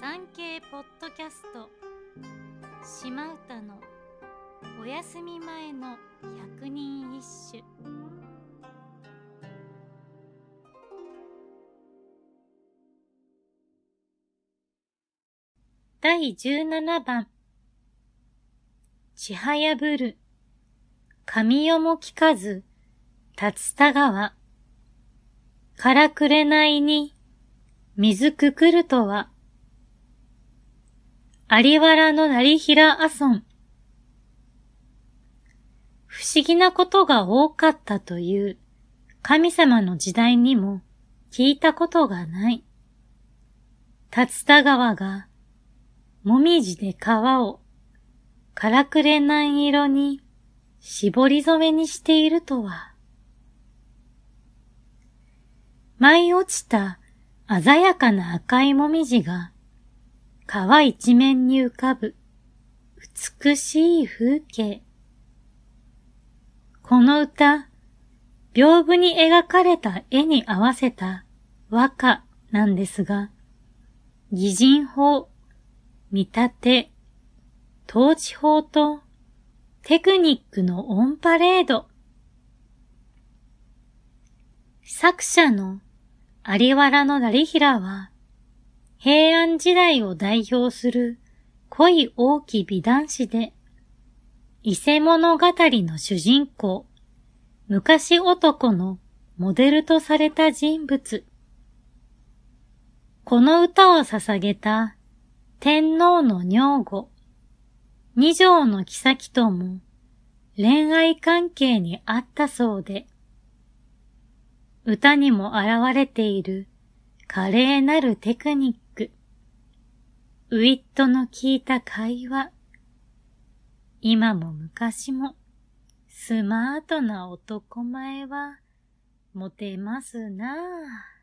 産経ポッドキャスト。島唄のお休み前の百人一首。第十七番。ちはやぶる。神代も聞かず竜田川。からくれないに水くくるとは。有原の成平阿村。不思議なことが多かったという神様の時代にも聞いたことがない。竜田川がもみじで川をからくれない色に絞り染めにしているとは。舞い落ちた鮮やかな赤いもみじが川一面に浮かぶ美しい風景。この歌、屏風に描かれた絵に合わせた和歌なんですが、擬人法、見立て、統治法とテクニックのオンパレード。作者の有原の成平は、平安時代を代表する恋大き美男子で、伊勢物語の主人公、昔男のモデルとされた人物。この歌を捧げた天皇の女御、二条の妃とも恋愛関係にあったそうで、歌にも現れている華麗なるテクニック、ウィットの効いた会話。今も昔もスマートな男前はモテますなぁ。